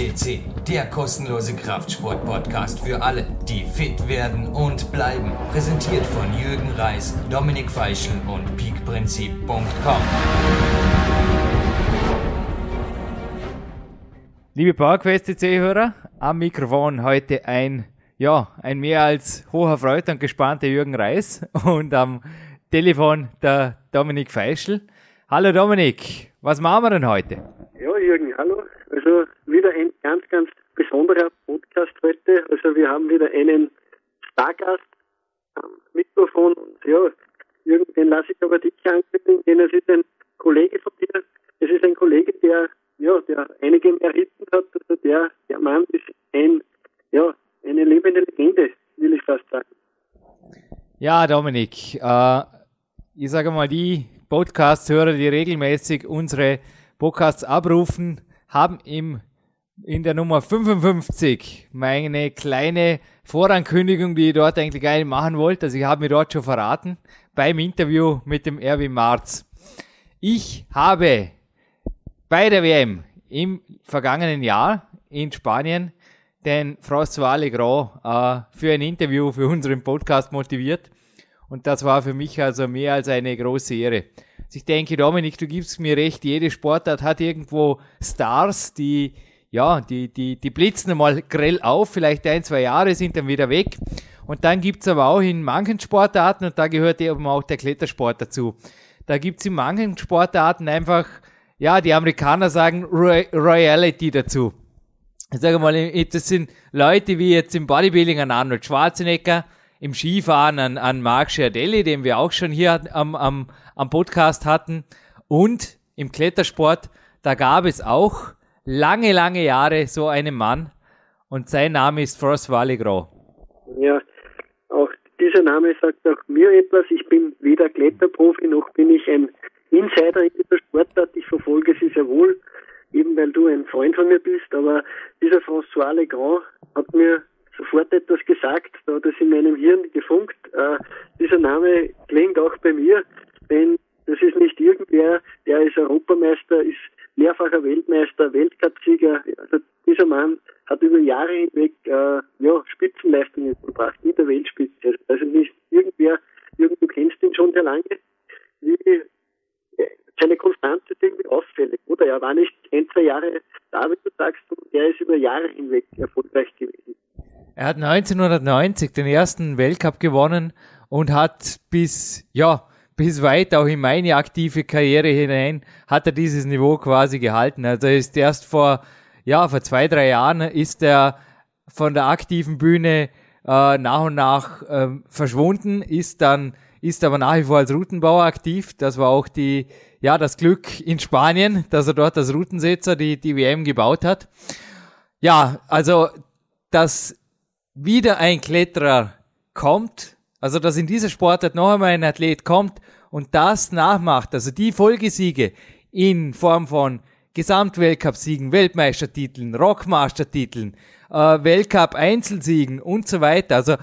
FSCC, der kostenlose Kraftsport-Podcast für alle, die fit werden und bleiben. Präsentiert von Jürgen Reis, Dominik Feischl und peakprinzip.com. Liebe PowerQuest CC-Hörer, am Mikrofon heute ein, ja, ein mehr als hoher Freude und gespannter Jürgen Reis und am Telefon der Dominik Feischl. Hallo Dominik, was machen wir denn heute? Ja, Jürgen, hallo. Also wieder ein ganz, ganz besonderer Podcast heute. Also wir haben wieder einen Stargast am Mikrofon und ja, Jürgen, den lasse ich aber dich ankündigen, denn es ist ein Kollege von dir. Es ist ein Kollege, der ja, der einige Meriten hat. Also der, der Mann ist ein, ja, eine lebende Legende, will ich fast sagen. Ja, Dominik, äh, ich sage mal, die Podcast-Hörer, die regelmäßig unsere Podcasts abrufen, haben im, in der Nummer 55 meine kleine Vorankündigung, die ich dort eigentlich gar nicht machen wollte. Also ich habe mir dort schon verraten beim Interview mit dem Erwin Marz. Ich habe bei der WM im vergangenen Jahr in Spanien den François Legrand äh, für ein Interview für unseren Podcast motiviert. Und das war für mich also mehr als eine große Ehre. Also ich denke, Dominik, du gibst mir recht, jede Sportart hat irgendwo Stars, die, ja, die, die, die blitzen mal grell auf, vielleicht ein, zwei Jahre sind dann wieder weg. Und dann gibt's aber auch in manchen Sportarten, und da gehört eben auch der Klettersport dazu, da gibt's in manchen Sportarten einfach, ja, die Amerikaner sagen Royalty dazu. Ich sage mal, das sind Leute wie jetzt im Bodybuilding an Arnold Schwarzenegger, im Skifahren an, an Marc Schiardelli, den wir auch schon hier am, am, am Podcast hatten. Und im Klettersport, da gab es auch lange, lange Jahre so einen Mann. Und sein Name ist Frost Walligro. Ja, auch dieser Name sagt auch mir etwas. Ich bin weder Kletterprofi noch bin ich ein Insider in dieser Sportart. Ich verfolge sie sehr wohl, eben weil du ein Freund von mir bist. Aber dieser François Legrand hat mir sofort etwas gesagt, da hat es in meinem Hirn gefunkt. Äh, dieser Name klingt auch bei mir, denn das ist nicht irgendwer, der ist Europameister, ist mehrfacher Weltmeister, Weltcupsieger. Also dieser Mann hat über Jahre hinweg äh, ja, Spitzenleistungen gebracht, in der Weltspitze. Also nicht irgendwer, du kennst ihn schon sehr lange. Wie, äh, seine Konstanz ist irgendwie auffällig, oder? Er war nicht ein, zwei Jahre da, wie du sagst, er ist über Jahre hinweg erfolgreich gewesen. Er hat 1990 den ersten Weltcup gewonnen und hat bis, ja, bis weit auch in meine aktive Karriere hinein hat er dieses Niveau quasi gehalten. Also er ist erst vor, ja, vor zwei, drei Jahren ist er von der aktiven Bühne äh, nach und nach äh, verschwunden, ist dann, ist aber nach wie vor als Routenbauer aktiv. Das war auch die, ja, das Glück in Spanien, dass er dort als Routensetzer die, die WM gebaut hat. Ja, also das wieder ein Kletterer kommt, also dass in dieser Sportart noch einmal ein Athlet kommt und das nachmacht, also die Folgesiege in Form von Gesamtweltcup-Siegen, Weltmeistertiteln, Rockmaster-Titeln, äh, Weltcup-Einzelsiegen und so weiter. Also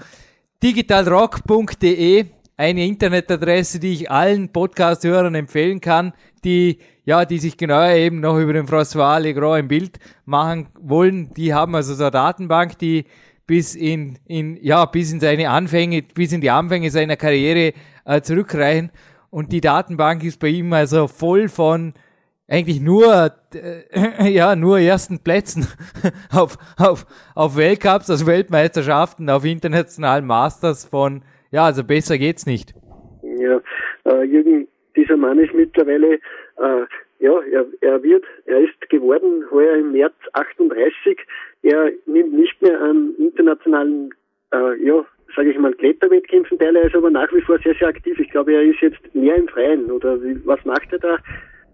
digitalrock.de, eine Internetadresse, die ich allen Podcast-Hörern empfehlen kann, die ja, die sich genauer eben noch über den François Legrand im Bild machen wollen. Die haben also so eine Datenbank, die bis in, in, ja, bis in seine Anfänge, bis in die Anfänge seiner Karriere äh, zurückreichen. Und die Datenbank ist bei ihm also voll von eigentlich nur, äh, ja, nur ersten Plätzen auf, auf, auf Weltcups, also Weltmeisterschaften, auf internationalen Masters von, ja, also besser geht's nicht. Ja, äh, Jürgen, dieser Mann ist mittlerweile, äh, ja, er, er wird, er ist geworden heuer im März 38, er nimmt nicht mehr an internationalen, äh, ja, sage ich mal, Kletterwettkämpfen teil, er ist aber nach wie vor sehr, sehr aktiv. Ich glaube, er ist jetzt mehr im Freien, oder wie, was macht er da?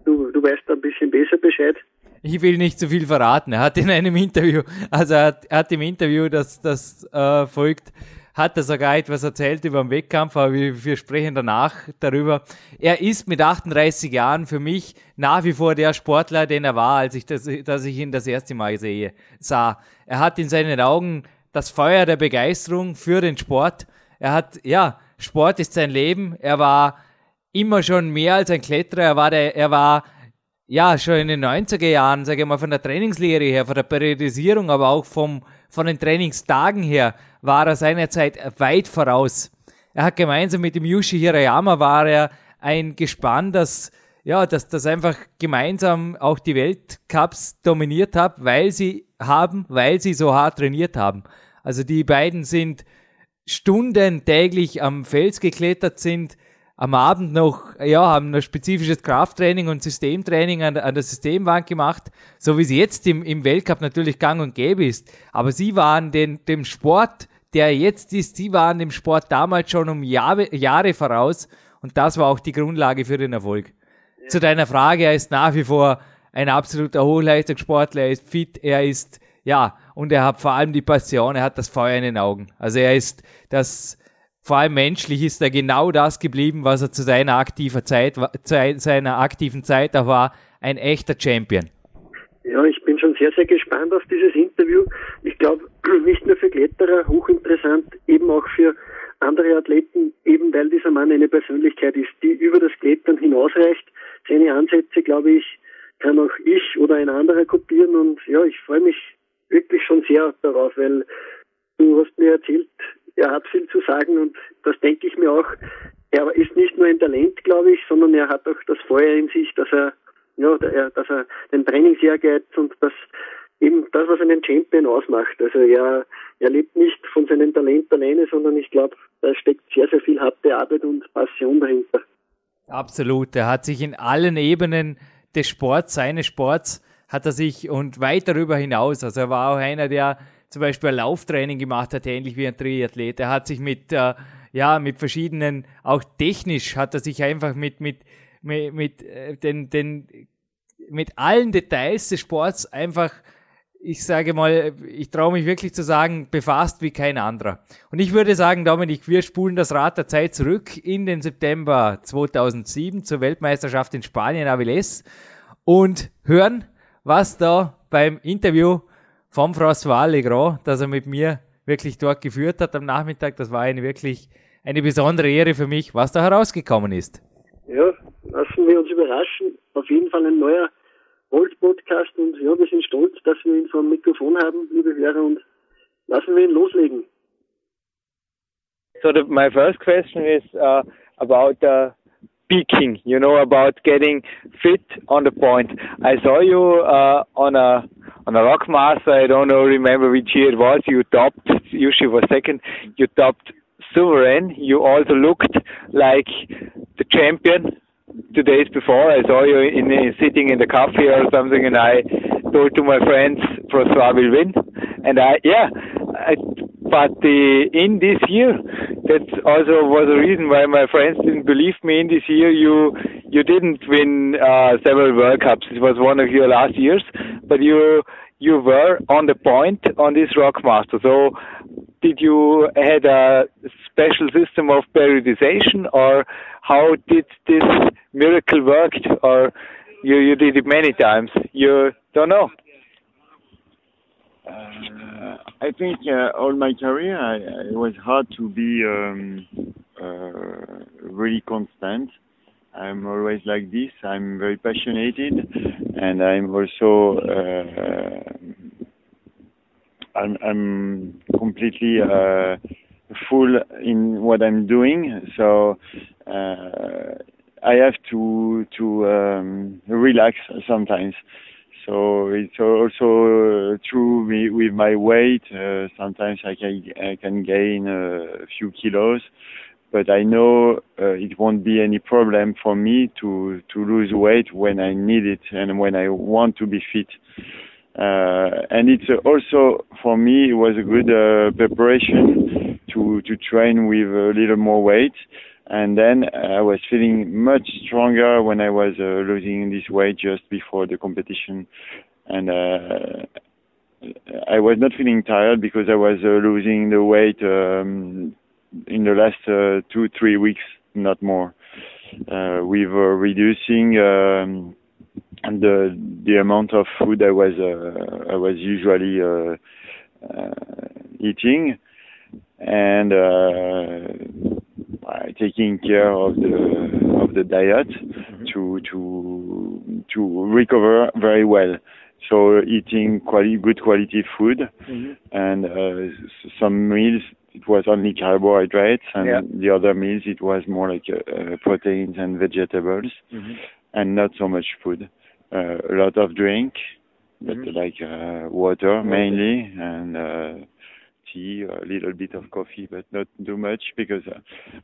Du, du weißt da ein bisschen besser Bescheid. Ich will nicht zu viel verraten. Er hat in einem Interview, also er hat, er hat im Interview, das, das äh, folgt, hat er sogar etwas erzählt über den Wettkampf, aber wir, sprechen danach darüber. Er ist mit 38 Jahren für mich nach wie vor der Sportler, den er war, als ich, das, dass ich ihn das erste Mal sehe, sah. Er hat in seinen Augen das Feuer der Begeisterung für den Sport. Er hat, ja, Sport ist sein Leben. Er war immer schon mehr als ein Kletterer. Er war, der, er war ja, schon in den 90er Jahren, sage ich mal, von der Trainingslehre her, von der Periodisierung, aber auch vom, von den Trainingstagen her, war er seinerzeit weit voraus. Er hat gemeinsam mit dem Yushi Hirayama war er ein Gespann, das ja, dass das einfach gemeinsam auch die Weltcups dominiert hat, weil sie haben, weil sie so hart trainiert haben. Also die beiden sind Stunden täglich am Fels geklettert, sind am Abend noch, ja, haben ein spezifisches Krafttraining und Systemtraining an, an der Systemwand gemacht, so wie es jetzt im, im Weltcup natürlich gang und gäbe ist. Aber sie waren den, dem Sport, der jetzt ist, sie waren dem Sport damals schon um Jahre, Jahre voraus und das war auch die Grundlage für den Erfolg zu deiner Frage, er ist nach wie vor ein absoluter Hochleistungssportler, er ist fit, er ist, ja, und er hat vor allem die Passion, er hat das Feuer in den Augen. Also er ist das, vor allem menschlich ist er genau das geblieben, was er zu seiner aktiven Zeit, zu seiner aktiven Zeit da war, ein echter Champion. Ja, ich bin schon sehr, sehr gespannt auf dieses Interview. Ich glaube, nicht nur für Kletterer hochinteressant, eben auch für andere Athleten, eben weil dieser Mann eine Persönlichkeit ist, die über das Klettern hinausreicht seine Ansätze, glaube ich, kann auch ich oder ein anderer kopieren und ja, ich freue mich wirklich schon sehr darauf, weil du hast mir erzählt, er hat viel zu sagen und das denke ich mir auch. Er ist nicht nur ein Talent, glaube ich, sondern er hat auch das Feuer in sich, dass er, ja, dass er den Trainingsehrgeiz und das eben das, was einen Champion ausmacht. Also er, er lebt nicht von seinem Talent alleine, sondern ich glaube, da steckt sehr, sehr viel harte Arbeit und Passion dahinter. Absolut. Er hat sich in allen Ebenen des Sports, seines Sports, hat er sich und weit darüber hinaus. Also er war auch einer, der zum Beispiel Lauftraining gemacht hat, ähnlich wie ein Triathlet. Er hat sich mit, äh, ja, mit verschiedenen, auch technisch hat er sich einfach mit, mit, mit, mit äh, den, den, mit allen Details des Sports einfach ich sage mal, ich traue mich wirklich zu sagen, befasst wie kein anderer. Und ich würde sagen, Dominik, wir spulen das Rad der Zeit zurück in den September 2007 zur Weltmeisterschaft in Spanien, Avilés, und hören, was da beim Interview vom François Legrand, das er mit mir wirklich dort geführt hat am Nachmittag, das war eine wirklich eine besondere Ehre für mich, was da herausgekommen ist. Ja, lassen wir uns überraschen. Auf jeden Fall ein neuer Holz-Podcast und ja, wir sind stolz, dass wir ihn vom Mikrofon haben, liebe Hörer, und lassen wir ihn loslegen. So the, my first question is uh, about uh, peaking, you know, about getting fit on the point. I saw you uh, on a on a rock master. I don't know, remember which year it was. You topped, usually was second. You topped Sovereign. You also looked like the champion two days before I saw you in, in sitting in the cafe or something, and I told to my friends Francois will win, and I yeah, I, but the, in this year that also was a reason why my friends didn't believe me. In this year, you you didn't win uh, several World Cups. It was one of your last years, but you you were on the point on this Rockmaster. So did you had a special system of periodization or how did this miracle work or you, you did it many times you don't know uh, I think uh, all my career I, it was hard to be um, uh, really constant. I'm always like this. I'm very passionate, and I'm also uh, I'm, I'm completely uh, full in what I'm doing. So uh, I have to to um, relax sometimes. So it's also true with my weight. Uh, sometimes I can I can gain a few kilos, but I know uh, it won't be any problem for me to to lose weight when I need it and when I want to be fit. Uh, and it's also for me it was a good uh, preparation to to train with a little more weight and then I was feeling much stronger when I was uh, losing this weight just before the competition. And uh, I was not feeling tired because I was uh, losing the weight um, in the last uh, two three weeks not more. Uh, with uh, reducing um, the the amount of food I was uh, I was usually uh, uh, eating, and uh, taking care of the of the diet mm-hmm. to to to recover very well. So eating quality, good quality food, Mm-hmm. and uh, s- some meals it was only carbohydrates, and Yeah. the other meals it was more like uh, uh, proteins and vegetables, Mm-hmm. and not so much food. Uh, a lot of drink, but Mhm. like uh, water mainly, and uh, tea, a little bit of coffee, but not too much because uh,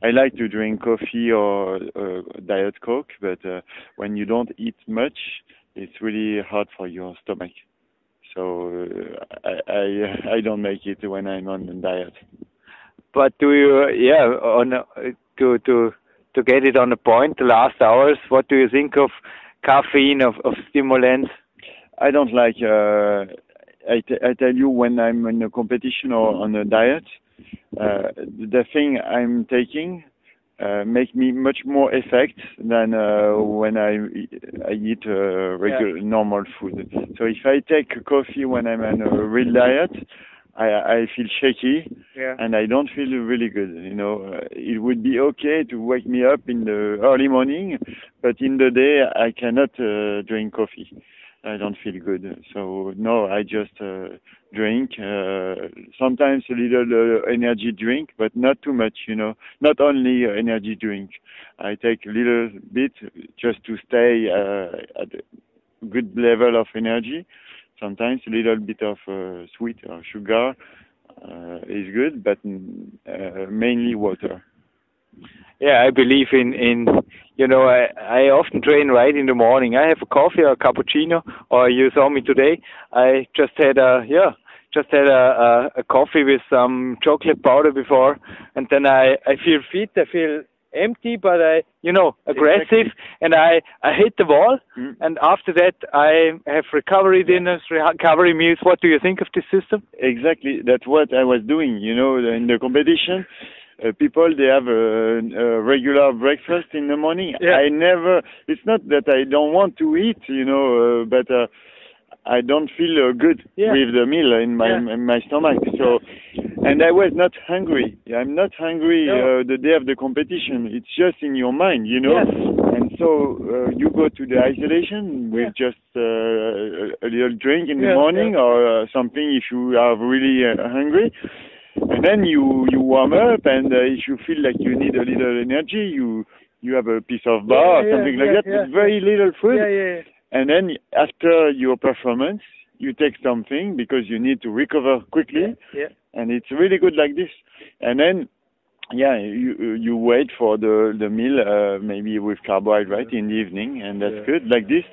I like to drink coffee or uh, diet coke, but uh, when you don't eat much, it's really hard for your stomach. So uh, I, I I don't make it when I'm on a diet. But do you, yeah, on uh, to to to get it on the point, the last hours, what do you think of caffeine, of of stimulants? I don't like. Uh, I, t- I tell you when I'm in a competition or on a diet, uh, the thing I'm taking uh, make me much more effect than uh, when I I eat uh, regular normal food. So if I take coffee when I'm on a real diet, I I feel shaky Yeah. and I don't feel really good. You know, uh, it would be okay to wake me up in the early morning, but in the day I cannot uh, drink coffee. I don't feel good. So no, I just uh, drink. Uh, sometimes a little uh, energy drink, but not too much. You know, not only uh, energy drink. I take a little bit just to stay uh, at a good level of energy. Sometimes a little bit of uh, sweet or sugar uh, is good, but mm, uh, mainly water. Yeah, I believe in in you know I I often train right in the morning. I have a coffee or a cappuccino, or you saw me today. I just had a yeah just had a a, a coffee with some chocolate powder before, and then I I feel fit. I feel empty, but I you know aggressive, and I I hit the wall. Mm. And after that, I have recovery dinners, recovery meals. What do you think of this system? Exactly, that's what I was doing. You know, in the competition, uh, people they have a, a regular breakfast in the morning. Yeah. I never. It's not that I don't want to eat, you know, uh, but uh, I don't feel uh, good Yeah. with the meal in my Yeah. in my stomach. So, and I was not hungry. I'm not hungry No. uh, the day of the competition. It's just in your mind, you know. Yes. And so uh, you go to the isolation with just uh, a, a little drink in the Yeah, morning or uh, something if you are really uh, hungry. And then you you warm up, and uh, if you feel like you need a little energy, you you have a piece of bar Yeah, or yeah, something like yeah, that. yeah, with very little food. And then after your performance, you take something because you need to recover quickly, yeah. and it's really good like this. And then, yeah, you you wait for the the meal, uh, maybe with carbohydrate in the evening, and that's Yeah. good like this.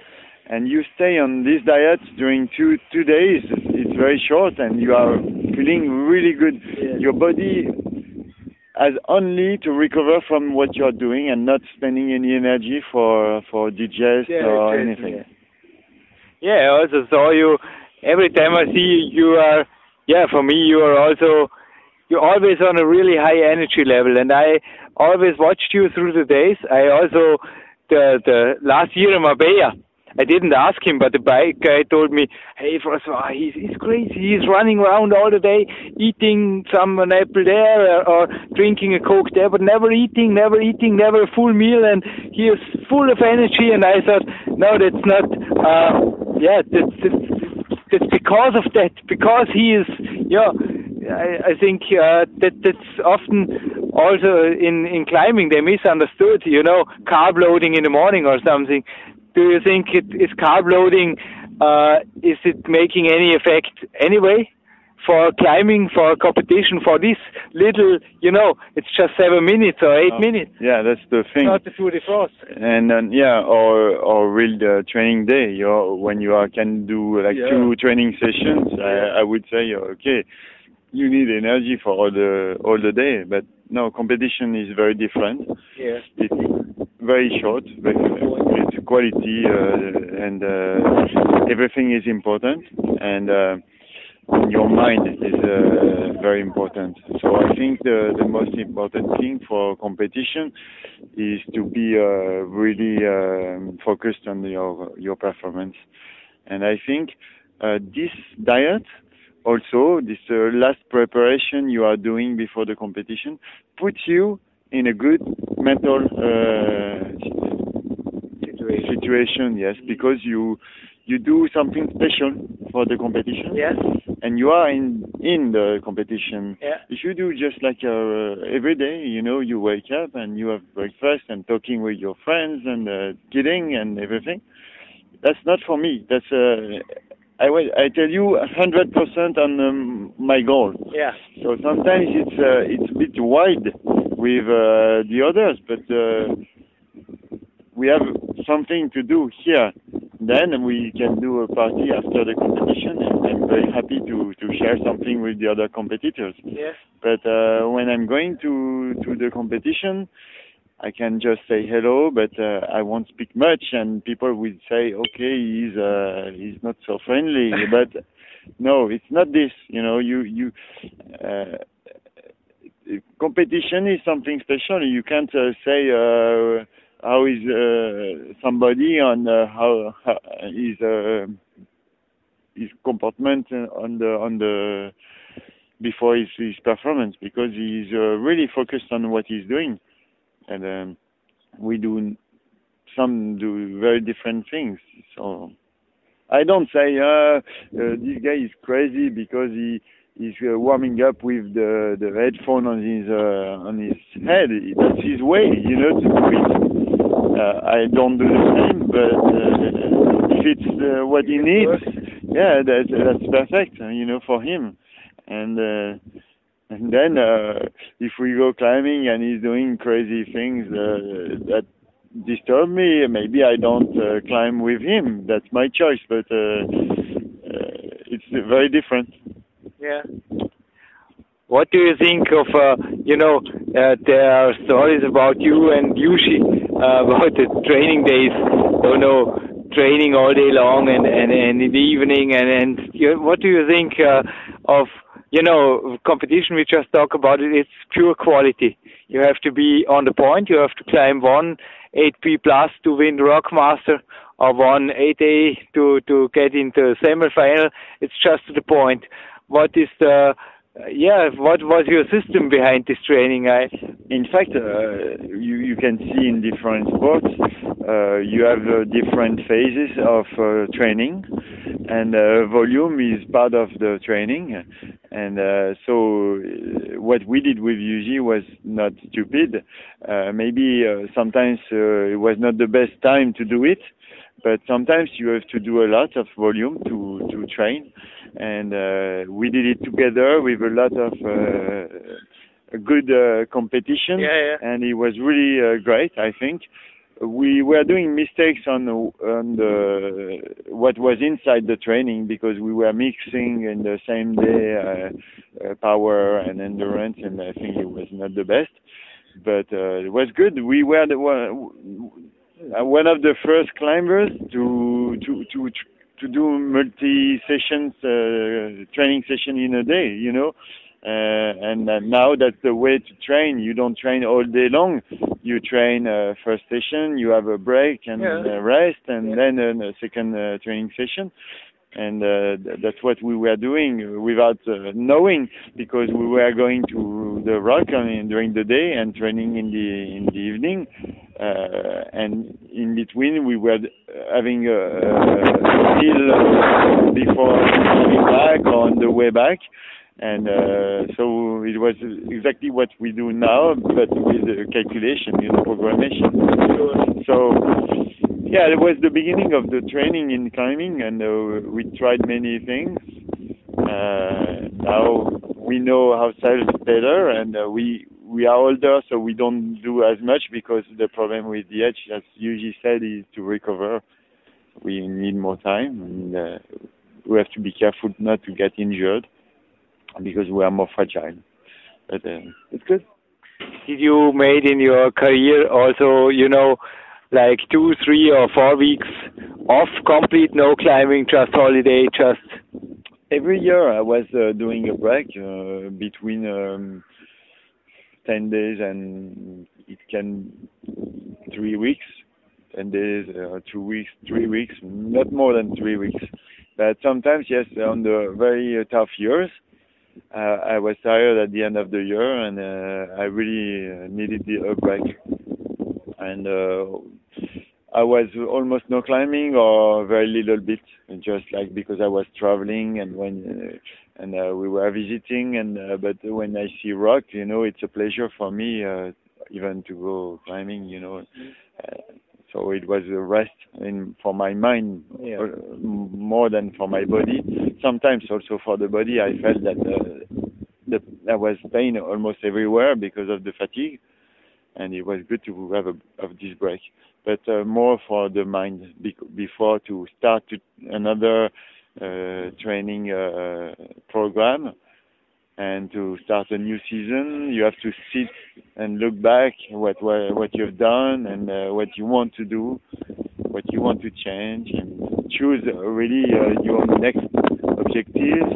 And you stay on this diet during two two days. It's very short, and you are feeling really good. Yeah. Your body has only to recover from what you're doing and not spending any energy for for digest Yeah, or exactly, anything. yeah. Yeah, I also saw you every time I see you, you are yeah, for me you are also you're always on a really high energy level and I always watched you through the days. I also the the last year in Marbella I didn't ask him, but the bike guy told me, "Hey, Francois, he's he's crazy. He's running around all the day, eating some an apple there or, or drinking a coke there, but never eating, never eating, never a full meal, and he is full of energy." And I thought, "No, that's not. Uh, yeah, that's, that's that's because of that. Because he is, yeah." I, I think uh, that that's often also in in climbing they misunderstood. You know, carb loading in the morning or something do you think it is carb loading uh, is it making any effect anyway for climbing for competition for this little you know it's just seven minutes or eight Oh, minutes Yeah, that's the thing. not the Tour de France and then yeah, or or real uh, training day. You know, when you are, can do like Yeah. two training sessions, I, I would say okay, you need energy for all the all the day. But no, competition is very different. yeah It's very short. Very, it's quality uh, and uh, everything is important and. Uh, your mind is uh, very important. So I think the, the most important thing for competition is to be uh, really um, focused on your your performance. And I think uh, this diet, also this last preparation you are doing before the competition, puts you in a good mental situation. situation, yes, because you you do something special for the competition, Yes. and you are in in the competition. Yeah. If you do just like uh, every day, you know, you wake up and you have breakfast and talking with your friends and uh, kidding and everything. That's not for me. That's uh, I will I tell you 100% on um, my goal. Yeah. So sometimes it's uh, it's a bit wide with uh, the others, but uh, we have something to do here. Then we can do a party after the competition, and I'm very happy to to share something with the other competitors. Yes. But uh, when I'm going to to the competition, I can just say hello, but uh, I won't speak much, and people will say, okay, he's uh, he's not so friendly. but no, it's not this. You know, you you. Uh, competition is something special. You can't uh, say uh, how is uh, somebody on uh, how, is uh, his comportment on the on the before his, his performance because he's uh, really focused on what he's doing, and um, we do some do very different things. So I don't say uh, uh, this guy is crazy because he he's uh, warming up with the the headphone on his uh, on his head. That's his way, you know, to do it. Uh, I don't do the same, but uh, if it's uh, what he needs, yeah, that's that's perfect, uh, you know, for him. And uh, and then uh, if we go climbing and he's doing crazy things uh, that disturb me, maybe I don't uh, climb with him. That's my choice, but uh, uh, it's very different. Yeah. What do you think of, uh, you know, uh, there are stories about you and Yuji uh, about the training days, you know, training all day long and, and, and in the evening, and, and you, what do you think uh, of, you know, competition? We just talk about it, it's pure quality. You have to be on the point, you have to climb one 8b plus to win Rockmaster or one 8A to, to get into semi-final. It's just the point what is the yeah what was your system behind this training? I in fact uh, you you can see in different sports uh, you have uh, different phases of uh, training and uh, volume is part of the training. And so what we did with Yuji was not stupid. Maybe sometimes it was not the best time to do it but sometimes you have to do a lot of volume to to train and uh, we did it together with a lot of uh, good uh, competition. Yeah, yeah. and it was really uh, great i think. We were doing mistakes on the, on the what was inside the training because we were mixing in the same day uh, uh, power and endurance and i think it was not the best. But it was good. We were the one one of the first climbers to to to to do multi sessions uh, training session in a day you know? Uh, and uh, now that's the way to train. You don't train all day long. You train uh, first session you have a break and Yeah. uh, rest and Yeah. then uh, a second uh, training session. And uh, th- that's what we were doing without uh, knowing because we were going to the rock I mean, during the day and training in the in the evening and in between we were having a, a meal uh, before coming back on the way back. And uh, so it was exactly what we do now but with uh, calculation you know programmation. So yeah it was the beginning of the training in climbing and uh, we tried many things. Uh, now we know ourselves better and uh, we we are older so we don't do as much because the problem with the edge as Yuji said is to recover. We need more time and uh, we have to be careful not to get injured because we are more fragile. But uh, it's good. Did you made in your career also you know like two three or four weeks off complete no climbing just holiday just? Every year I was uh, doing a break uh, between um, 10 days and it can three weeks. 10 days uh, two weeks three weeks not more than three weeks. But sometimes yes on the very uh, tough years uh, I was tired at the end of the year and uh, I really uh, needed the, break and uh, I was almost no climbing or very little bit, just like because I was traveling and when and uh, we were visiting. And uh, but when I see rock, you know, it's a pleasure for me uh, even to go climbing. You know, uh, so it was a rest in for my mind Yeah. uh, more than for my body. Sometimes also for the body, I felt that uh, the, there was pain almost everywhere because of the fatigue, and it was good to have a of this break. But uh, more for the mind bec- before to start to another training uh, program and to start a new season, you have to sit and look back what what, what you've done and uh, what you want to do, what you want to change, and choose uh, really uh, your next objective.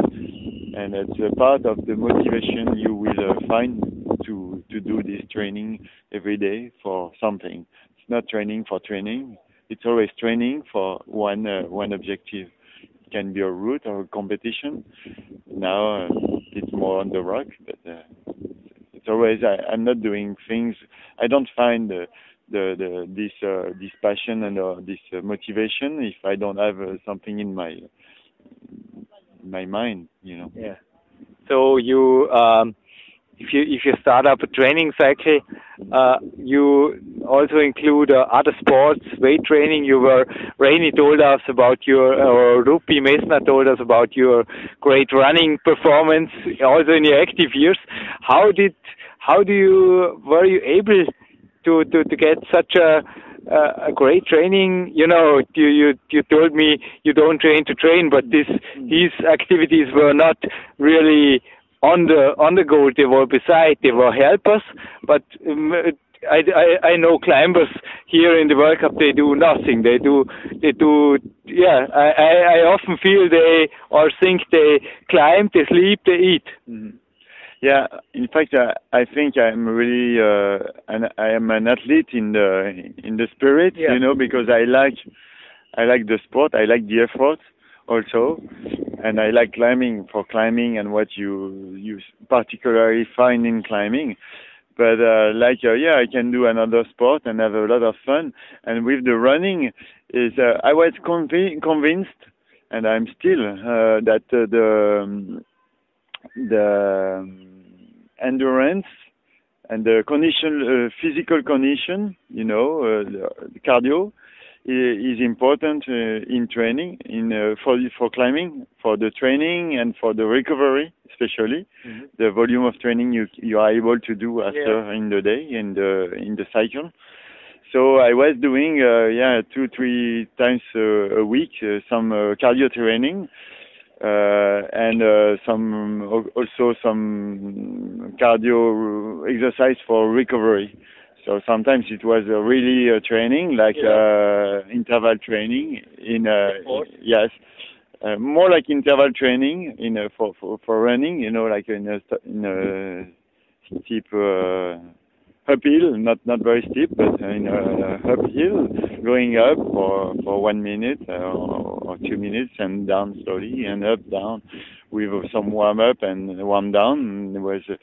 And it's a part of the motivation you will uh, find to to do this training every day for something. It's not training for training. It's always training for one uh, one objective. Can be a route or a competition. Now uh, it's more on the rock, but uh, it's always I, I'm not doing things. I don't find the the, the this uh, this passion and uh, this uh, motivation if I don't have uh, something in my my mind, you know. Yeah. So you, um, if you if you start up a training cycle, uh, you also include uh, other sports, weight training. You were Rainy told us about your, or Rupi Mesna told us about your great running performance, also in your active years. How did how do you were you able to to, to get such a uh, a great training. You know, you, you you told me you don't train to train, but this these activities were not really on the on the goal. They were beside. They were helpers. But um, I, I I know climbers here in the World Cup. They do nothing. They do they do. Yeah, I I, I often feel they or think they climb, they sleep, they eat. Mhm. Yeah, in fact, I, I think I'm really uh, an, I am an athlete in the in the spirit, Yeah. you know, because I like I like the sport, I like the effort also, and I like climbing for climbing and what you you particularly find in climbing. But uh, like uh, yeah, I can do another sport and have a lot of fun. And with the running, is uh, I was convi- convinced, and I'm still uh, that uh, the um, the um, endurance and the condition, uh, physical condition, you know, uh, the, cardio is important uh, in training, in uh, for for climbing, for the training and for the recovery, especially the volume of training you you are able to do after in the day in the in the cycle. So I was doing uh, yeah two three times uh, a week uh, some uh, cardio training uh, and uh, some also some cardio exercise for recovery. So sometimes it was uh, really uh, training like uh, interval training in uh, yes. Uh, more like interval training in uh, for, for for running, you know, like in a in a steep uh, uphill, not not very steep, but in a uphill, going up for for one minute uh, or, or two minutes and down slowly and up down with some warm up and warm down. It was uh,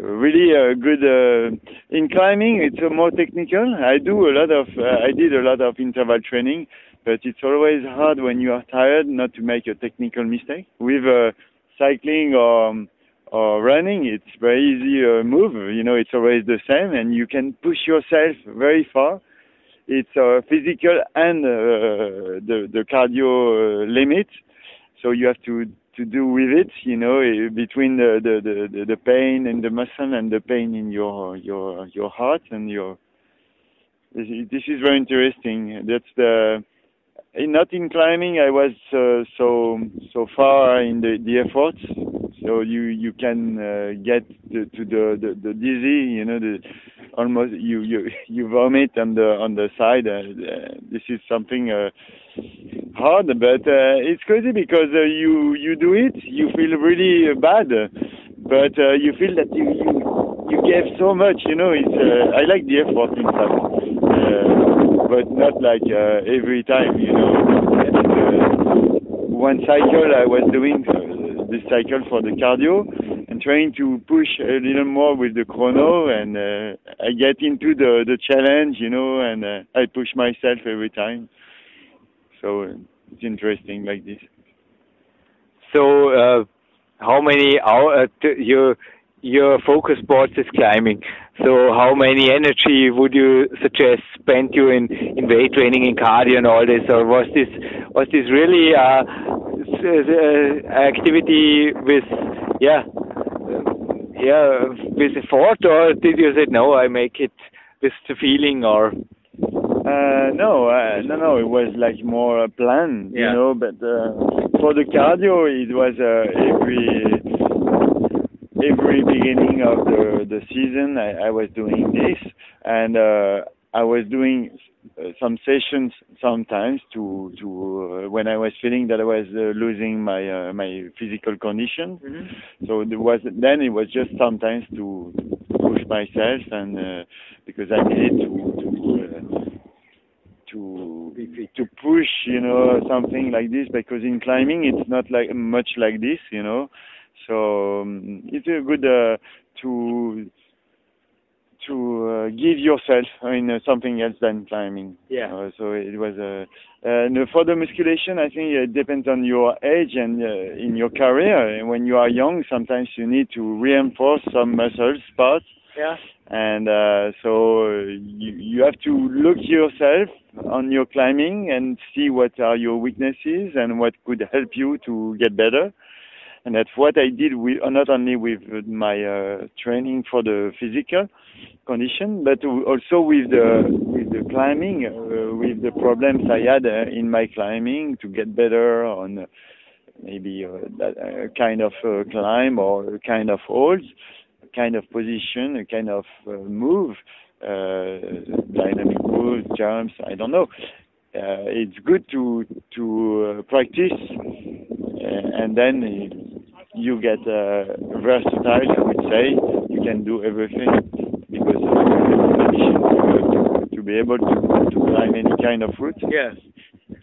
really a good uh, in climbing. It's uh, more technical. I do a lot of uh, I did a lot of interval training, but it's always hard when you are tired not to make a technical mistake. With uh, cycling or or running, it's very easy uh, move. You know, it's always the same, and you can push yourself very far. It's uh, physical and uh, the the cardio uh, limit, so you have to to do with it. You know, eh, between the the, the, the pain in the muscle and the pain in your your your heart and your. This is, very interesting. That's the not in climbing. I was uh, so so far in the the efforts so you you can uh, get to, to the, the the dizzy you know the almost you you you vomit on the on the side uh, uh, this is something uh, hard but uh, it's crazy because you you do it you feel really bad but you feel that you you you gave so much you know it's I like the effort in fact but not like uh, every time you know and, uh, one cycle I was doing uh, this cycle for the cardio, and trying to push a little more with the chrono, and uh, I get into the the challenge, you know, and uh, I push myself every time. So it's interesting like this. So, uh, how many hours uh, your your focus sport is climbing? So, how many energy would you suggest spent you in in weight training, in cardio, and all this, or was this was this really uh, uh activity with yeah yeah with effort, or did you say no? I make it with the feeling, or uh, no, uh, no, no. It was like more a plan, yeah. you know. But uh, for the cardio, it was uh, every every beginning of the the season. I, I was doing this, and uh, I was doing uh, some sessions sometimes to to uh, when I was feeling that I was uh, losing my uh, my physical condition. Mm-hmm. So there was then it was just sometimes to push myself and uh, because I needed to to uh, to to push you know something like this because in climbing it's not like much like this you know so um, it's a good uh, to to uh, give yourself in uh, something else than climbing. Yeah. Uh, so it was uh, and for the musculation, I think it depends on your age and uh, in your career. When you are young, sometimes you need to reinforce some muscles parts. Yeah. And uh, so uh, you you have to look yourself on your climbing and see what are your weaknesses and what could help you to get better and that's what I did with not only with my uh, training for the physical condition, but also with the with the climbing, uh, with the problems I had uh, in my climbing to get better on uh, maybe uh, that uh, kind of climb or kind of holds, kind of position, a kind of move, dynamic moves, jumps. I don't know. Uh, it's good to to uh, practice uh, and then you get uh, versatile. I would say you can do everything because of to, to be able to, to climb any kind of route. Yes.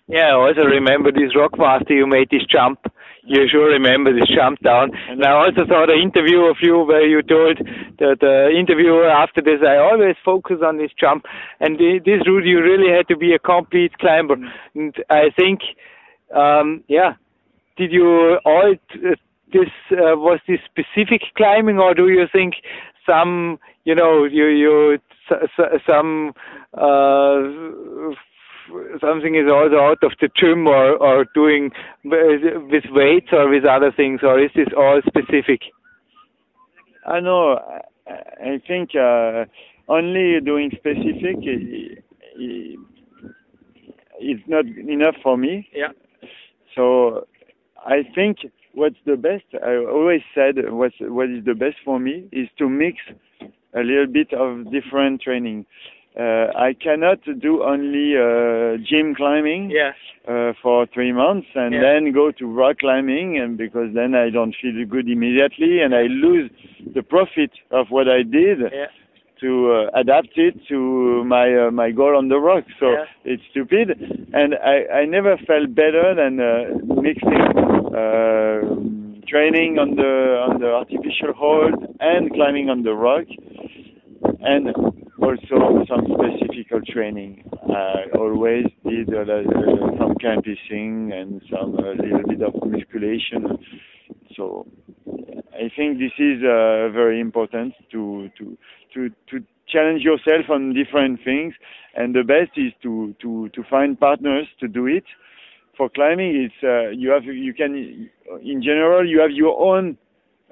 Yeah, I also remember this Rockmaster. You made this jump. You sure remember this jump down. And I also saw the interview of you where you told the, the interviewer after this, I always focus on this jump. And this route, you really had to be a complete climber. And I think, um, yeah, did you all this uh, was this specific climbing, or do you think some you know you you some uh, something is also out of the gym or or doing with weights or with other things, or is this all specific? I know. I think uh, only doing specific is not enough for me. Yeah. So I think what's the best, I always said what's, what is the best for me is to mix a little bit of different training. Uh, I cannot do only uh, gym climbing yeah. uh, for three months and yeah. then go to rock climbing, and because then I don't feel good immediately, and I lose the profit of what I did. Yeah to uh, adapt it to my uh, my goal on the rock. So it's stupid, and I I never felt better than uh, mixing uh, training on the on the artificial hold and climbing on the rock, and also some specific training. I always did uh, some camping and some a little bit of musculation. So I think this is uh, very important to to to to challenge yourself on different things, and the best is to to to find partners to do it. For climbing, it's uh, you have you can in general you have your own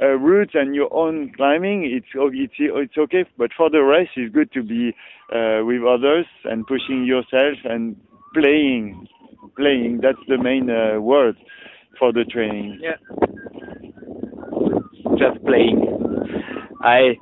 uh, route and your own climbing. It's it's it's okay, but for the rest, it's good to be uh, with others and pushing yourself and playing. Playing that's the main uh, word for the training. Yeah. Just playing. I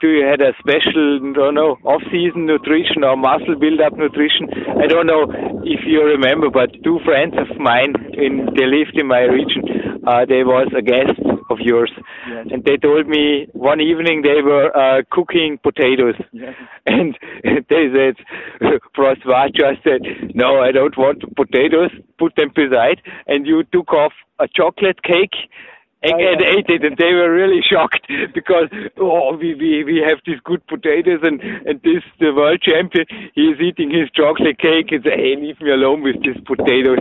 do you had a special, don't know, off-season nutrition or muscle build-up nutrition? I don't know if you remember, but two friends of mine, in they lived in my region. Uh, they was a guest of yours, yes. and they told me one evening they were uh, cooking potatoes, yes. and they said, Francois just said, "No, I don't want potatoes. Put them beside." And you took off a chocolate cake and, Oh, and yeah. ate it, and they were really shocked because oh, we we we have these good potatoes, and and this the world champion, he is eating his chocolate cake, and say, hey, leave me alone with these potatoes.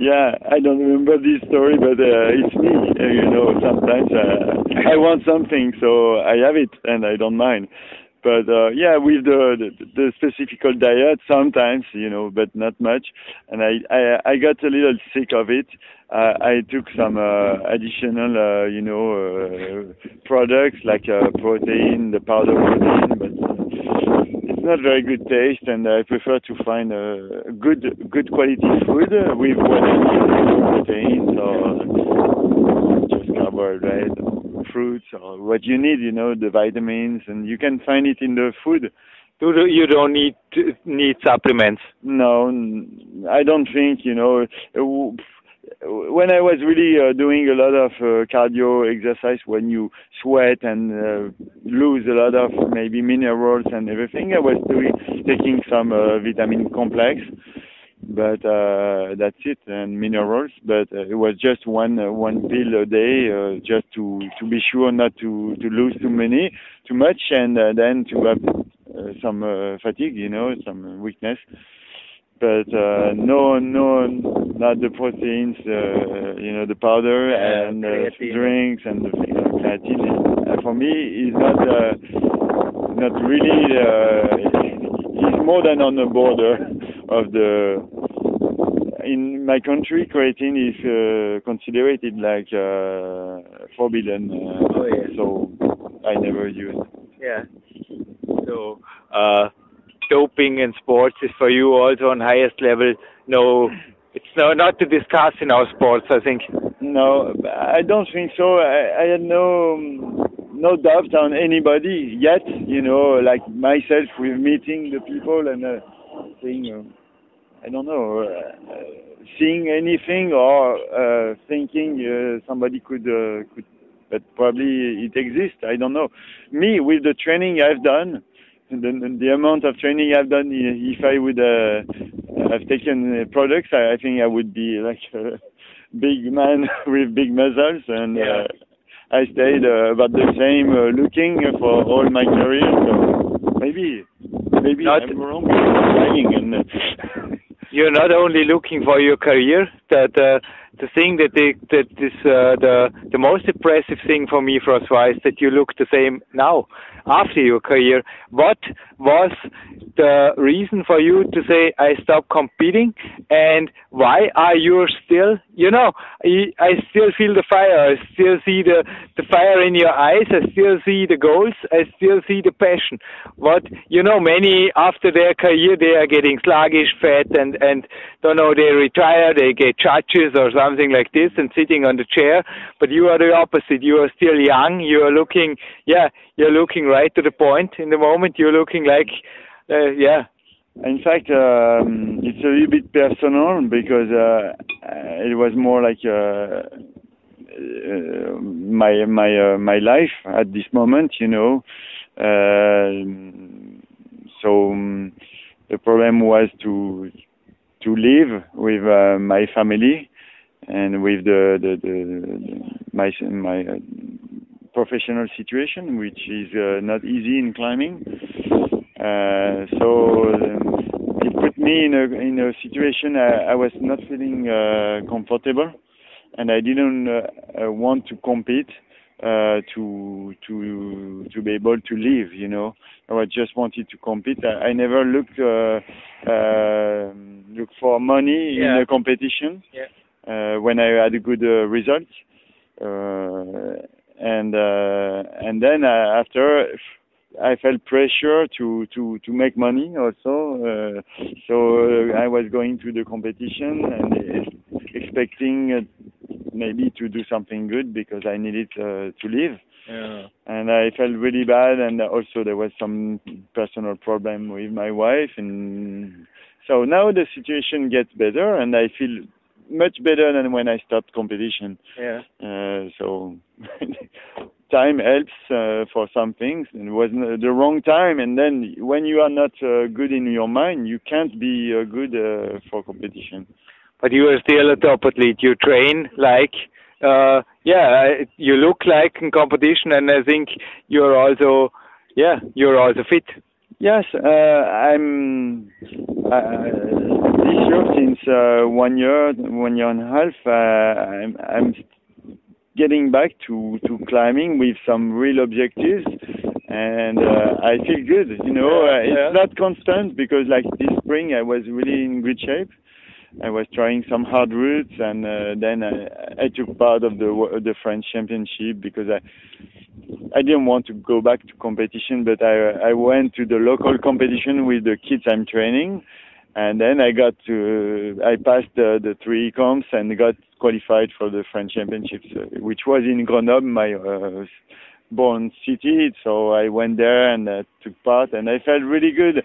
Yeah, I don't remember this story, but uh, it's me. Uh, you know, sometimes uh, I want something, so I have it, and I don't mind. But uh, yeah, with the, the the specific diet, sometimes you know, but not much. And I I, I got a little sick of it. Uh, I took some uh, additional, uh, you know, uh, products like uh, protein, the powder protein, but it's not very good taste, and I prefer to find a uh, good good quality food with what I need, proteins or just carbohydrate, or fruits, or what you need, you know, the vitamins, and you can find it in the food. You don't- need need supplements. No, I don't think, you know, uh, when I was really uh, doing a lot of uh, cardio exercise, when you sweat and uh, lose a lot of maybe minerals and everything, I was doing taking some uh, vitamin complex, but uh, that's it, and minerals. But uh, it was just one uh, one pill a day, uh, just to to be sure not to to lose too many, too much, and uh, then to have uh, some uh, fatigue, you know, some weakness but uh, no, no, not the proteins, uh, you know, the powder Yeah, and uh, drinks and the you know, creatine. For me, it's not uh, not really. Uh, is more than on the border of the. In my country, creatine is uh, considered like uh, forbidden. Uh, Oh, yeah. So I never use. Yeah. So, uh, doping in sports is for you also on highest level. No, it's no, not to discuss in our sports. I think. No, I don't think so. I, I had no no doubt on anybody yet. You know, like myself with meeting the people and uh, saying, uh, I don't know, uh, seeing anything or uh, thinking uh, somebody could uh, could, but probably it exists. I don't know. Me with the training I've done. The, the amount of training I've done, if I would uh, have taken uh, products, I, I think I would be like a big man with big muscles, and Yeah. uh, I stayed uh, about the same uh, looking for all my career. So maybe, maybe Not- I'm wrong. And uh, You're not only looking for your career. That uh, the thing that the, that is uh, the the most impressive thing for me, François, is that you look the same now after your career. What was the reason for you to say I stop competing, and why are you still? You know, I, still feel the fire. I still see the the fire in your eyes. I still see the goals. I still see the passion. What you know, many after their career they are getting sluggish, fat, and and don't know they retire. They get judges or something like this and sitting on the chair. But you are the opposite. You are still young. You are looking, yeah, you're looking right to the point in the moment. You're looking like, uh, yeah, In fact, um, it's a little bit personal because uh, it was more like uh, uh, my my uh, my life at this moment, you know. Uh, so um, the problem was to to live with uh, my family and with the the, the, the my my professional situation, which is uh, not easy in climbing. Uh, so um, it put me in a in a situation I, I was not feeling uh, comfortable, and I didn't uh, uh, want to compete uh, to to to be able to live. You know, I just wanted to compete. I, I never looked uh, uh, look for money Yeah. in a competition. Yeah. Uh, when I had a good uh, result, uh, and uh, and then uh, after I felt pressure to to to make money also. Uh, so uh, I was going to the competition and expecting uh, maybe to do something good because I needed uh, to live. Yeah. And I felt really bad, and also there was some personal problem with my wife, and so now the situation gets better, and I feel much better than when I stopped competition. yeah. Uh, so time helps uh, for some things, and it was the wrong time. And then when you are not uh, good in your mind, you can't be uh, good uh, for competition. But you are still a top athlete. You train like uh, yeah, you look like in competition, and I think you're also, yeah, you're also fit. Yes, uh, I'm uh, this year since uh, one year, one year and a half. Uh, I'm, I'm getting back to to climbing with some real objectives, and uh, I feel good. You know, uh, it's Yeah. not constant because like this spring I was really in good shape. I was trying some hard routes, and uh, then I, I took part of the the French Championship because I I didn't want to go back to competition, but I I went to the local competition with the kids I'm training, and then I got to I passed the, the three comps and got qualified for the French Championships, uh, which was in Grenoble, my uh, born city. So I went there and uh, took part, and I felt really good.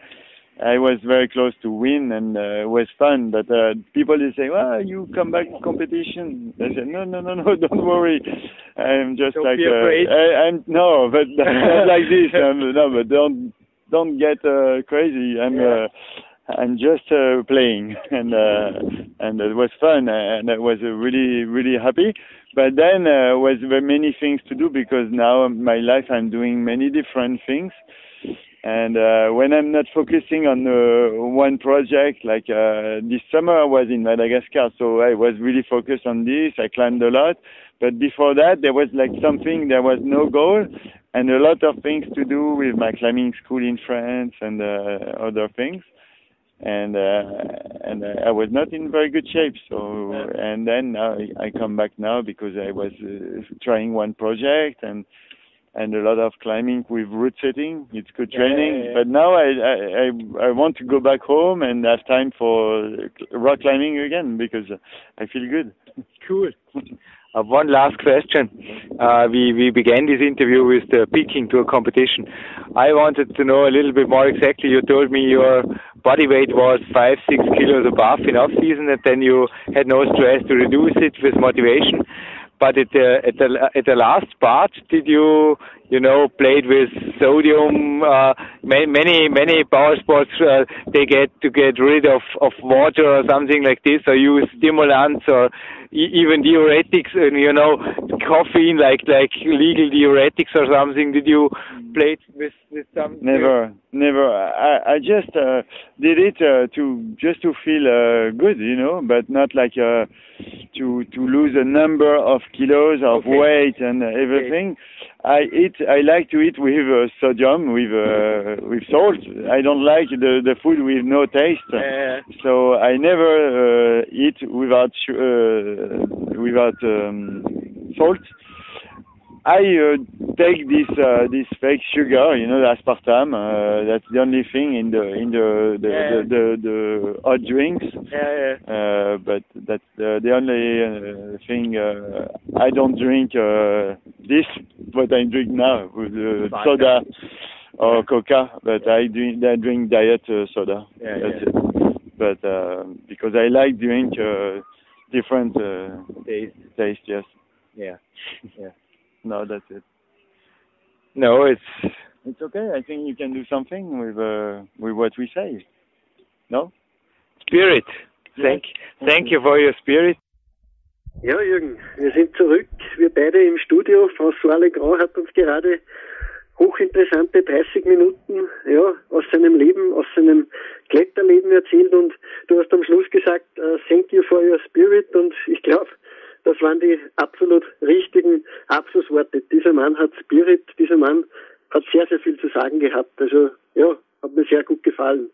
I was very close to win, and uh, it was fun. But uh, people they say, "Well, you come back to competition." I said, "No, no, no, no, don't worry. I'm just Don't like be uh, afraid." I, I'm no, but like this. Um, no, but don't don't get uh, crazy. I'm uh, I'm just uh, playing, and uh, and it was fun, and I was uh, really really happy. But then uh, was many things to do because now my life I'm doing many different things. And uh, when I'm not focusing on uh, one project, like uh, this summer I was in Madagascar, so I was really focused on this. I climbed a lot, but before that there was like something, there was no goal, and a lot of things to do with my climbing school in France and uh, other things. And uh, and uh, I was not in very good shape. So and then I, I come back now because I was uh, trying one project and and a lot of climbing with route setting. It's good training. yeah, yeah. But now I, I I I want to go back home and have time for rock climbing again because I feel good. Cool. Uh, one last question. Uh, we, we began this interview with the peaking to a competition. I wanted to know a little bit more exactly. You told me your body weight was five, six kilos above in off season, and then you had no stress to reduce it with motivation. But at the at the at the last part, did you you know played with sodium? Uh, many many power sports uh, they get to get rid of of water or something like this, or use stimulants or even diuretics and you know caffeine like like legal diuretics or something. Did you play with with some? Never, never. I I just uh, did it uh, to just to feel uh, good, you know, but not like uh, to to lose a number of kilos of Okay. weight and everything. I eat. I like to eat with uh, sodium, with uh, with salt. I don't like the the food with no taste. Uh, So I never uh, eat without uh, without um, salt. I uh, take this uh, this fake sugar, you know, the aspartame. Uh, that's the only thing in the in the the, Yeah. the, the, the hot drinks. yeah, yeah. Uh, but that's the, the only uh, thing. Uh, I don't drink uh, this. What I drink now with uh, soda or Coca. But I drink I drink diet uh, soda. Yeah, that's yeah. it. But uh, because I like drink uh, different uh, Taste. taste. Yes. Yeah. Yeah. No, that's it. No, it's It's okay. I think you can do something with uh, with what we say. No. spirit. Thank, thank you for your spirit. Ja, Jürgen, wir sind zurück. Wir beide im Studio. François Legrand hat uns gerade hochinteressante 30 Minuten ja, aus seinem Leben, aus seinem Kletterleben erzählt und du hast am Schluss gesagt, äh, thank you for your spirit und ich glaube, das waren die absolut richtigen Abschlussworte. Dieser Mann hat Spirit, dieser Mann hat sehr, sehr viel zu sagen gehabt. Also ja, hat mir sehr gut gefallen.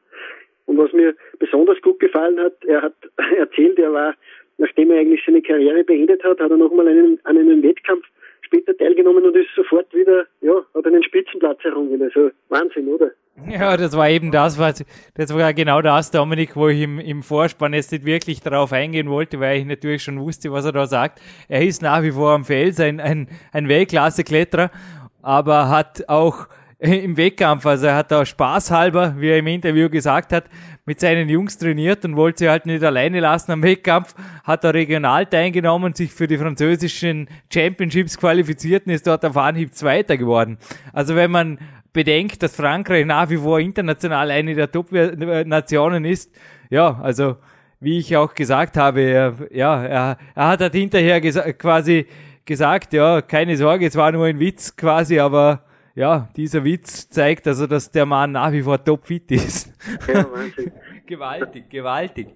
Und was mir besonders gut gefallen hat, er hat erzählt, er war, nachdem er eigentlich seine Karriere beendet hat, hat er nochmal einen, an einem Wettkampf später teilgenommen und ist sofort wieder, ja, hat einen Spitzenplatz errungen. Also Wahnsinn, oder? Ja, das war eben das, was, das war genau das, Dominik, wo ich im, im Vorspann jetzt nicht wirklich darauf eingehen wollte, weil ich natürlich schon wusste, was er da sagt. Er ist nach wie vor am Fels ein, ein, ein Weltklasse-Kletterer, aber hat auch im Wettkampf, also er hat da spaßhalber, wie er im Interview gesagt hat, mit seinen Jungs trainiert und wollte sie halt nicht alleine lassen am Wettkampf, hat er regional teilgenommen, sich für die französischen Championships qualifiziert und ist dort auf Anhieb Zweiter geworden. Also wenn man bedenkt, dass Frankreich nach wie vor international eine der Top-Nationen ist, ja, also wie ich auch gesagt habe, er, ja, er, er hat halt hinterher quasi gesagt, ja, keine Sorge, es war nur ein Witz quasi, aber ja, dieser Witz zeigt also, dass der Mann nach wie vor topfit ist. Ja, Wahnsinn. gewaltig, gewaltig.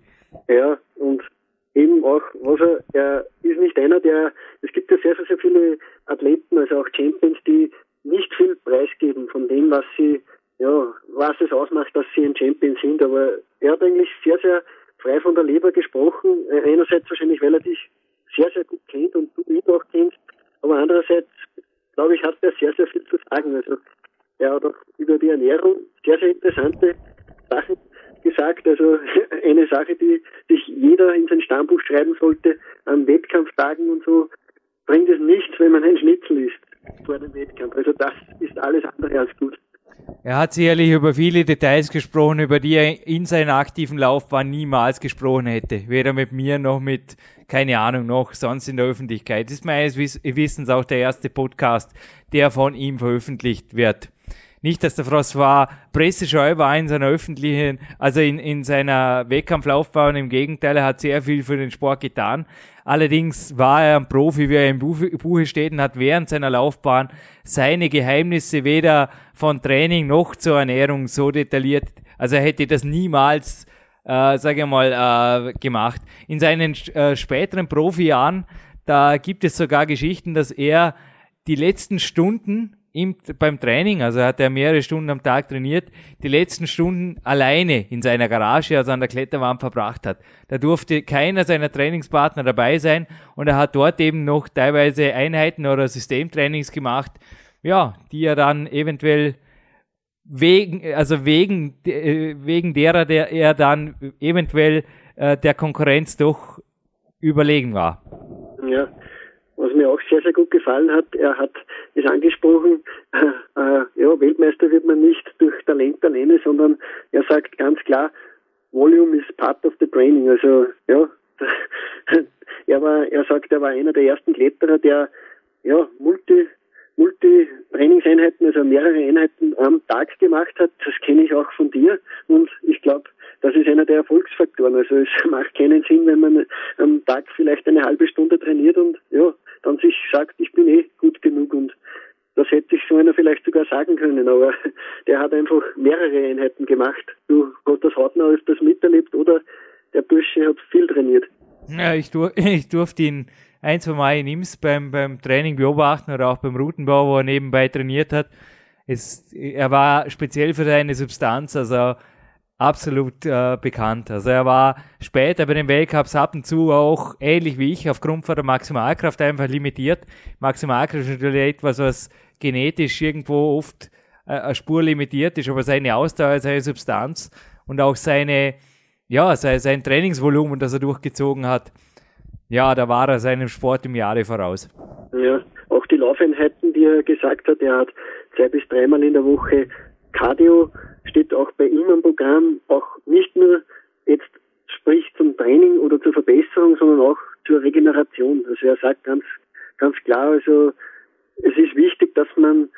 Ja, und eben auch, was er, er ist nicht einer, der, es gibt ja sehr, sehr, sehr viele Athleten, also auch Champions, die nicht viel preisgeben von dem, was sie, ja, was es ausmacht, dass sie ein Champion sind, aber er hat eigentlich sehr, sehr frei von der Leber gesprochen. Einerseits wahrscheinlich, weil er dich sehr, sehr gut kennt und du ihn auch kennst, aber andererseits, glaube ich, hat er sehr, sehr viel zu sagen. Also er hat auch über die Ernährung sehr, sehr interessante Sachen gesagt. Also eine Sache, die sich jeder in sein Stammbuch schreiben sollte, an Wettkampftagen und so, bringt es nichts, wenn man ein Schnitzel isst vor dem Wettkampf. Also das ist alles andere als gut. Er hat sicherlich über viele Details gesprochen, über die er in seiner aktiven Laufbahn niemals gesprochen hätte. Weder mit mir noch mit, keine Ahnung, noch sonst in der Öffentlichkeit. Das ist meines Wissens auch der erste Podcast, der von ihm veröffentlicht wird. Nicht, dass der François pressescheu war in seiner öffentlichen, also in, in seiner Wettkampflaufbahn. Im Gegenteil, er hat sehr viel für den Sport getan. Allerdings war er ein Profi, wie er im Buche steht und hat während seiner Laufbahn seine Geheimnisse weder von Training noch zur Ernährung so detailliert. Also er hätte das niemals, äh, sage ich mal, äh, gemacht. In seinen äh, späteren Profijahren, da gibt es sogar Geschichten, dass er die letzten Stunden im, beim Training, also hat er mehrere Stunden am Tag trainiert, die letzten Stunden alleine in seiner Garage, also an der Kletterwand verbracht hat. Da durfte keiner seiner Trainingspartner dabei sein und er hat dort eben noch teilweise Einheiten oder Systemtrainings gemacht, ja, die er dann eventuell wegen, also wegen, äh, wegen derer, der er dann eventuell äh, der Konkurrenz doch überlegen war. Ja, was mir auch sehr, sehr gut gefallen hat, er hat es angesprochen, äh, ja, Weltmeister wird man nicht durch Talent alleine, sondern er sagt ganz klar, Volume is part of the training. Also ja, er war, er sagt, er war einer der ersten Kletterer, der ja multi Multi-Trainingseinheiten, also mehrere Einheiten am Tag gemacht hat. Das kenne ich auch von dir und ich glaube, das ist einer der Erfolgsfaktoren. Also es macht keinen Sinn, wenn man am Tag vielleicht eine halbe Stunde trainiert und ja, dann sich sagt, ich bin eh gut genug und das hätte ich so einer vielleicht sogar sagen können, aber der hat einfach mehrere Einheiten gemacht. Du hast das hautnah öfters miterlebt oder der Bursche hat viel trainiert. Ja, ich, dur ich durfte ihn ein, zwei Mal in Ims beim, beim Training beobachten oder auch beim Routenbau, wo er nebenbei trainiert hat. Es, er war speziell für seine Substanz, also absolut äh, bekannt. Also er war später bei den Weltcups ab und zu auch ähnlich wie ich aufgrund von der Maximalkraft einfach limitiert. Maximalkraft ist natürlich etwas, was genetisch irgendwo oft äh, eine Spur limitiert ist, aber seine Ausdauer, seine Substanz und auch seine, ja, sein, sein Trainingsvolumen, das er durchgezogen hat, ja, da war er seinem Sport im Jahre voraus. Ja, auch die Laufeinheiten, die er gesagt hat, er hat zwei bis dreimal in der Woche Cardio steht auch bei ihm am Programm, auch nicht nur jetzt sprich zum Training oder zur Verbesserung, sondern auch zur Regeneration. Also er sagt ganz, ganz klar, also es ist wichtig, dass man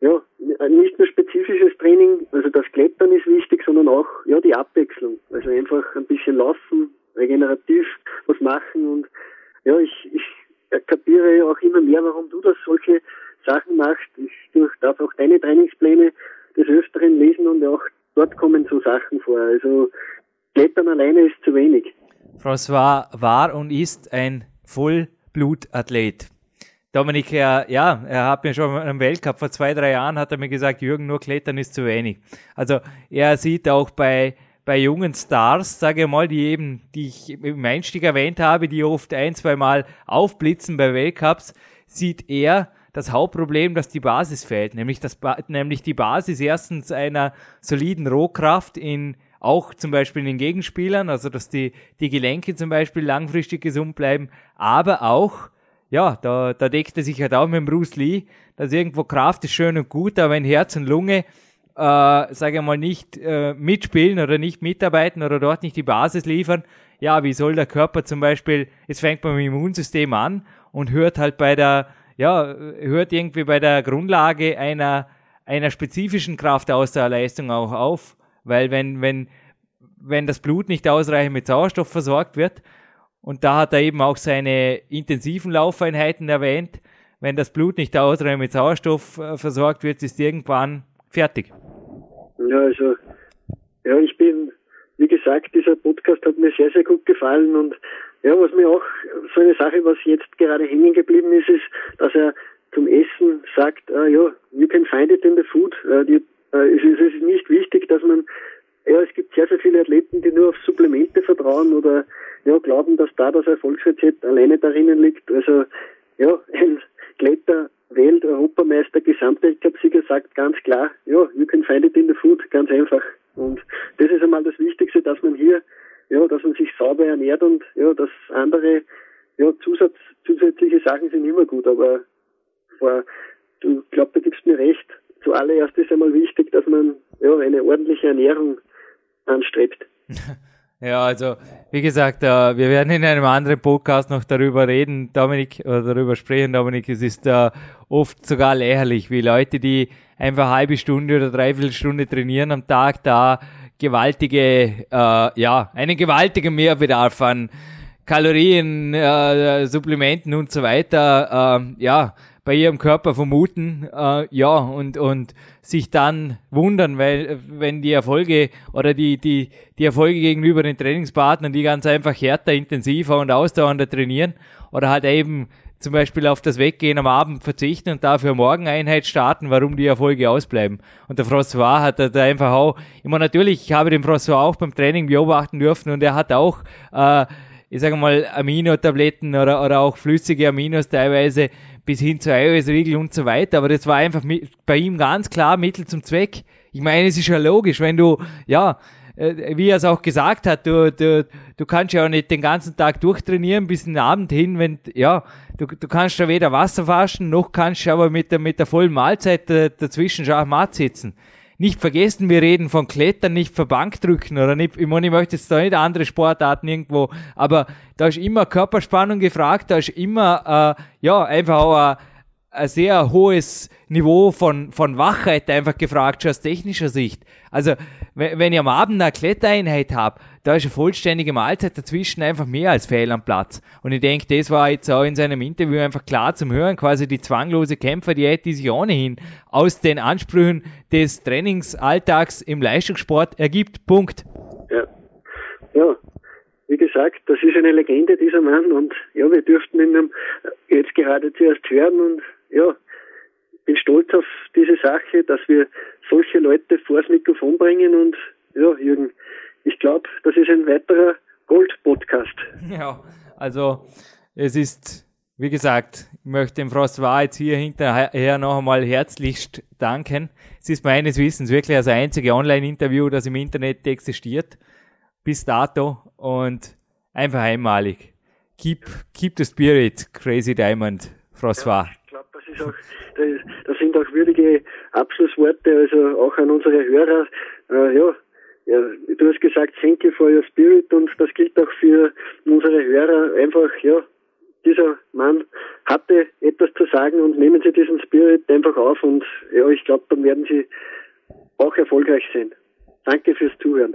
ja nicht nur spezifisches Training, also das Klettern ist wichtig, sondern auch ja die Abwechslung. Also einfach ein bisschen laufen, regenerativ was machen und ja, ich, ich kapiere auch immer mehr, warum du das solche Sachen machst. Ich darf auch deine Trainingspläne des Öfteren lesen und auch dort kommen so Sachen vor. Also Klettern alleine ist zu wenig. François war und ist ein Vollblutathlet. Dominik, er, ja, er hat mir schon im Weltcup vor zwei, drei Jahren hat er mir gesagt, Jürgen, nur Klettern ist zu wenig. Also er sieht auch bei, bei jungen Stars, sage ich mal, die eben, die ich im Einstieg erwähnt habe, die oft ein, zwei Mal aufblitzen bei Weltcups, sieht er das Hauptproblem, dass die Basis fehlt, nämlich, das, nämlich die Basis erstens einer soliden Rohkraft in auch zum Beispiel in den Gegenspielern, also dass die, die Gelenke zum Beispiel langfristig gesund bleiben, aber auch, ja, da, da deckt er sich halt auch mit Bruce Lee, dass irgendwo Kraft ist schön und gut, aber wenn Herz und Lunge, äh, sage ich mal, nicht äh, mitspielen oder nicht mitarbeiten oder dort nicht die Basis liefern, ja, wie soll der Körper zum Beispiel, jetzt fängt man mit dem Immunsystem an und hört halt bei der ja, hört irgendwie bei der Grundlage einer, einer spezifischen Kraftausdauerleistung auch auf. Weil wenn, wenn, wenn das Blut nicht ausreichend mit Sauerstoff versorgt wird. Und da hat er eben auch seine intensiven Laufeinheiten erwähnt. Wenn das Blut nicht ausreichend mit Sauerstoff äh, versorgt wird, ist irgendwann fertig. Ja, also, ja, ich bin, wie gesagt, dieser Podcast hat mir sehr, sehr gut gefallen und ja, was mir auch so eine Sache, was jetzt gerade hängen geblieben ist, ist, dass er zum Essen sagt, uh, ja, you can find it in the food. Uh, die, uh, es, es ist nicht wichtig, dass man, ja, es gibt sehr, sehr viele Athleten, die nur auf Supplemente vertrauen oder ja, glauben, dass da das Erfolgsrezept alleine darin liegt. Also ja, ein Kletter Welt, Europameister, Gesamtweltcupsieger sagt ganz klar, ja, you can find it in the food, ganz einfach. Und das ist einmal das Wichtigste, dass man hier, ja, dass man sich sauber ernährt und ja, dass andere, ja, Zusatz, zusätzliche Sachen sind immer gut, aber vor, du glaub, da gibst mir recht. Zuallererst ist einmal wichtig, dass man ja eine ordentliche Ernährung anstrebt. Ja, also wie gesagt, äh, wir werden in einem anderen Podcast noch darüber reden, Dominik, oder darüber sprechen, Dominik. Es ist äh, oft sogar lächerlich, wie Leute, die einfach halbe Stunde oder dreiviertel Stunde trainieren am Tag, da gewaltige, äh, ja, einen gewaltigen Mehrbedarf an Kalorien, äh, Supplementen und so weiter, äh, ja, bei ihrem Körper vermuten, äh, ja, und, und sich dann wundern, weil wenn die Erfolge oder die, die, die Erfolge gegenüber den Trainingspartnern, die ganz einfach härter, intensiver und ausdauernder trainieren oder halt eben zum Beispiel auf das Weggehen am Abend verzichten und dafür Morgeneinheit starten, warum die Erfolge ausbleiben. Und der François hat da einfach auch, immer natürlich, ich habe den François auch beim Training beobachten dürfen und er hat auch, äh, ich sage mal, Aminotabletten oder, oder auch flüssige Aminos teilweise bis hin zu iOS-Riegel und so weiter. Aber das war einfach bei ihm ganz klar Mittel zum Zweck. Ich meine, es ist ja logisch, wenn du, ja, äh, wie er es auch gesagt hat, du, du, du kannst ja auch nicht den ganzen Tag durchtrainieren bis den Abend hin, wenn, ja, du, du kannst ja weder Wasser waschen, noch kannst du aber mit der, mit der vollen Mahlzeit dazwischen Schachmatt sitzen nicht vergessen, wir reden von Klettern, nicht von Bankdrücken oder nicht, ich meine, ich möchte jetzt da nicht andere Sportarten irgendwo, aber da ist immer Körperspannung gefragt, da ist immer, äh, ja, einfach auch ein, ein sehr hohes Niveau von, von Wachheit einfach gefragt, schon aus technischer Sicht. Also, wenn, ich am Abend eine Klettereinheit habe, da ist eine vollständige Mahlzeit dazwischen einfach mehr als fehl am Platz. Und ich denke, das war jetzt auch in seinem Interview einfach klar zum Hören, quasi die zwanglose Kämpferdiät, die sich ohnehin aus den Ansprüchen des Trainingsalltags im Leistungssport ergibt. Punkt. Ja. Ja. Wie gesagt, das ist eine Legende, dieser Mann, und ja, wir dürften ihn jetzt gerade zuerst hören und ja, bin stolz auf diese Sache, dass wir solche Leute vors Mikrofon bringen und ja, Jürgen, ich glaube, das ist ein weiterer Gold-Podcast. Ja, also es ist, wie gesagt, ich möchte dem François jetzt hier hinterher noch einmal herzlichst danken. Es ist meines Wissens wirklich das einzige Online-Interview, das im Internet existiert, bis dato und einfach einmalig. Keep, keep the spirit, Crazy Diamond, François. Ja ist auch, das sind auch würdige Abschlussworte, also auch an unsere Hörer. Äh, ja, ja, du hast gesagt, thank you for your spirit und das gilt auch für unsere Hörer. Einfach, ja, dieser Mann hatte etwas zu sagen und nehmen Sie diesen Spirit einfach auf und ja, ich glaube, dann werden Sie auch erfolgreich sein. Danke fürs Zuhören.